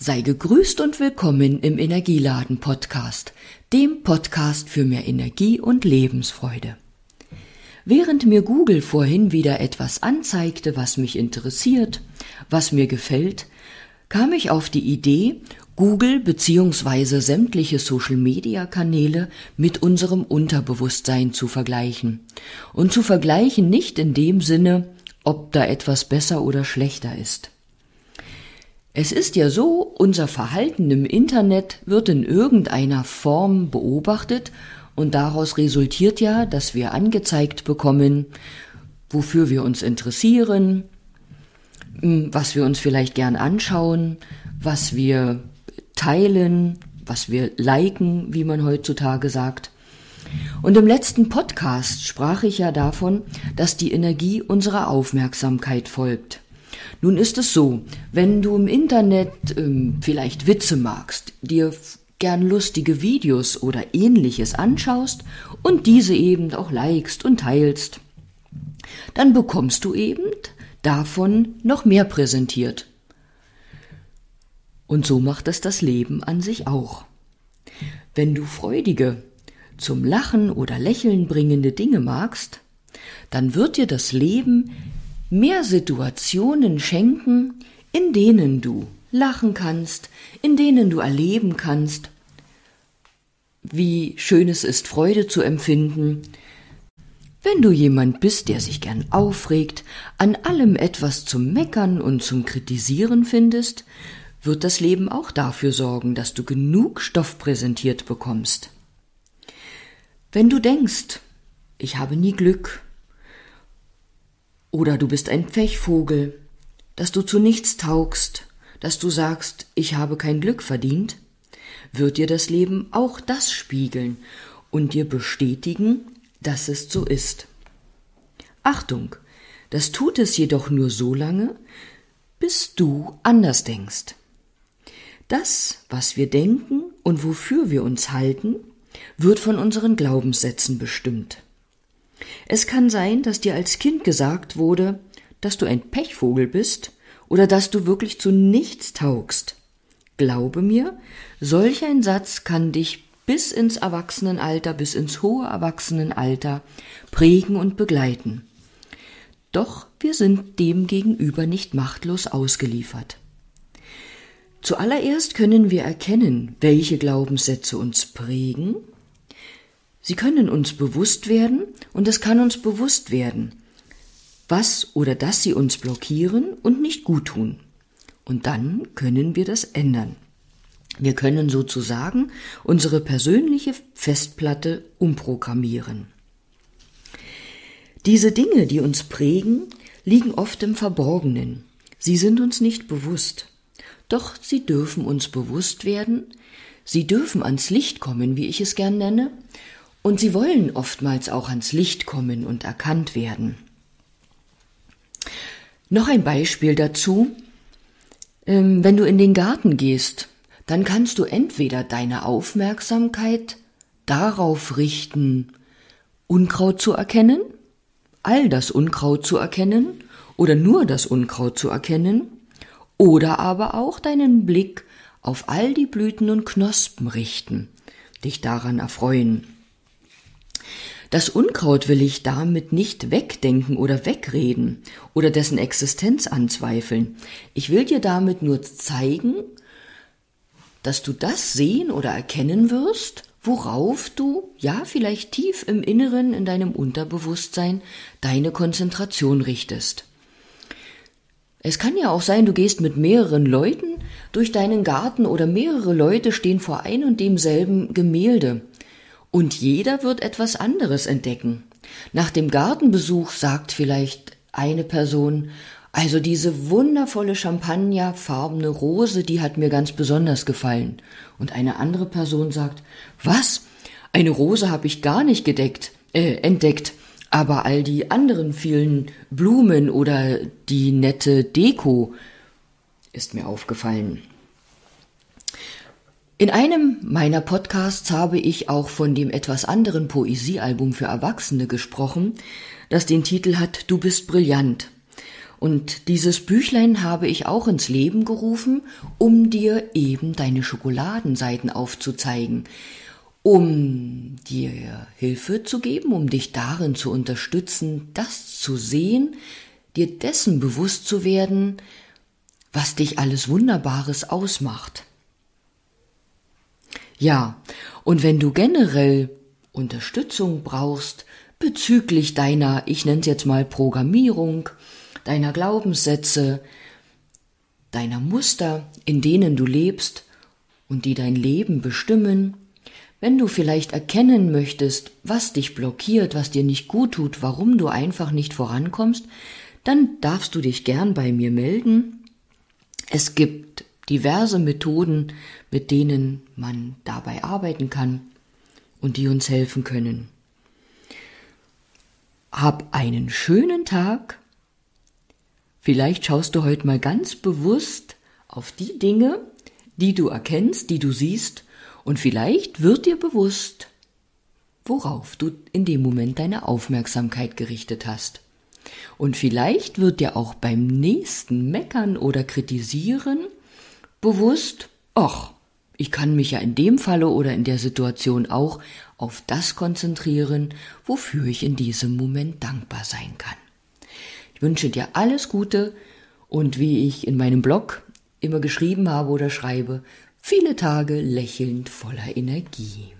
Sei gegrüßt und willkommen im Energieladen Podcast, dem Podcast für mehr Energie und Lebensfreude. Während mir Google vorhin wieder etwas anzeigte, was mich interessiert, was mir gefällt, kam ich auf die Idee, Google bzw. sämtliche Social-Media-Kanäle mit unserem Unterbewusstsein zu vergleichen. Und zu vergleichen nicht in dem Sinne, ob da etwas besser oder schlechter ist. Es ist ja so, unser Verhalten im Internet wird in irgendeiner Form beobachtet und daraus resultiert ja, dass wir angezeigt bekommen, wofür wir uns interessieren, hm, was wir uns vielleicht gern anschauen, was wir teilen, was wir liken, wie man heutzutage sagt. Und im letzten Podcast sprach ich ja davon, dass die Energie unserer Aufmerksamkeit folgt. Nun ist es so, wenn du im Internet ähm, vielleicht Witze magst, dir gern lustige Videos oder ähnliches anschaust und diese eben auch likest und teilst, dann bekommst du eben davon noch mehr präsentiert. Und so macht es das Leben an sich auch. Wenn du freudige, zum Lachen oder Lächeln bringende Dinge magst, dann wird dir das Leben mehr Situationen schenken, in denen du lachen kannst, in denen du erleben kannst, wie schön es ist, Freude zu empfinden. Wenn du jemand bist, der sich gern aufregt, an allem etwas zum Meckern und zum Kritisieren findest, wird das Leben auch dafür sorgen, dass du genug Stoff präsentiert bekommst. Wenn du denkst, ich habe nie Glück, oder du bist ein Pechvogel, dass du zu nichts taugst, dass du sagst, ich habe kein Glück verdient, wird dir das Leben auch das spiegeln und dir bestätigen, dass es so ist. Achtung, das tut es jedoch nur so lange, bis du anders denkst. Das, was wir denken und wofür wir uns halten, wird von unseren Glaubenssätzen bestimmt. Es kann sein, dass dir als Kind gesagt wurde, dass du ein Pechvogel bist oder dass du wirklich zu nichts taugst. Glaube mir, solch ein Satz kann dich bis ins Erwachsenenalter, bis ins hohe Erwachsenenalter prägen und begleiten. Doch wir sind dem gegenüber nicht machtlos ausgeliefert. Zuallererst können wir erkennen, welche Glaubenssätze uns prägen Sie können uns bewusst werden und es kann uns bewusst werden, was oder dass sie uns blockieren und nicht gut tun. Und dann können wir das ändern. Wir können sozusagen unsere persönliche Festplatte umprogrammieren. Diese Dinge, die uns prägen, liegen oft im Verborgenen. Sie sind uns nicht bewusst. Doch sie dürfen uns bewusst werden, sie dürfen ans Licht kommen, wie ich es gern nenne, und sie wollen oftmals auch ans Licht kommen und erkannt werden. Noch ein Beispiel dazu. Ähm, wenn du in den Garten gehst, dann kannst du entweder deine Aufmerksamkeit darauf richten, Unkraut zu erkennen, all das Unkraut zu erkennen oder nur das Unkraut zu erkennen, oder aber auch deinen Blick auf all die Blüten und Knospen richten, dich daran erfreuen. Das Unkraut will ich damit nicht wegdenken oder wegreden oder dessen Existenz anzweifeln. Ich will dir damit nur zeigen, dass du das sehen oder erkennen wirst, worauf du, ja, vielleicht tief im Inneren in deinem Unterbewusstsein deine Konzentration richtest. Es kann ja auch sein, du gehst mit mehreren Leuten durch deinen Garten oder mehrere Leute stehen vor ein und demselben Gemälde. Und jeder wird etwas anderes entdecken. Nach dem Gartenbesuch sagt vielleicht eine Person, also diese wundervolle champagnerfarbene Rose, die hat mir ganz besonders gefallen. Und eine andere Person sagt, was? Eine Rose habe ich gar nicht gedeckt, äh, entdeckt. Aber all die anderen vielen Blumen oder die nette Deko ist mir aufgefallen. In einem meiner Podcasts habe ich auch von dem etwas anderen Poesiealbum für Erwachsene gesprochen, das den Titel hat Du bist brillant. Und dieses Büchlein habe ich auch ins Leben gerufen, um dir eben deine Schokoladenseiten aufzuzeigen, um dir Hilfe zu geben, um dich darin zu unterstützen, das zu sehen, dir dessen bewusst zu werden, was dich alles Wunderbares ausmacht. Ja, und wenn du generell Unterstützung brauchst bezüglich deiner, ich nenne es jetzt mal Programmierung, deiner Glaubenssätze, deiner Muster, in denen du lebst und die dein Leben bestimmen, wenn du vielleicht erkennen möchtest, was dich blockiert, was dir nicht gut tut, warum du einfach nicht vorankommst, dann darfst du dich gern bei mir melden. Es gibt diverse Methoden, mit denen man dabei arbeiten kann und die uns helfen können. Hab einen schönen Tag. Vielleicht schaust du heute mal ganz bewusst auf die Dinge, die du erkennst, die du siehst, und vielleicht wird dir bewusst, worauf du in dem Moment deine Aufmerksamkeit gerichtet hast. Und vielleicht wird dir auch beim nächsten Meckern oder Kritisieren bewusst, ach, ich kann mich ja in dem Falle oder in der Situation auch auf das konzentrieren, wofür ich in diesem Moment dankbar sein kann. Ich wünsche dir alles Gute und wie ich in meinem Blog immer geschrieben habe oder schreibe, viele Tage lächelnd voller Energie.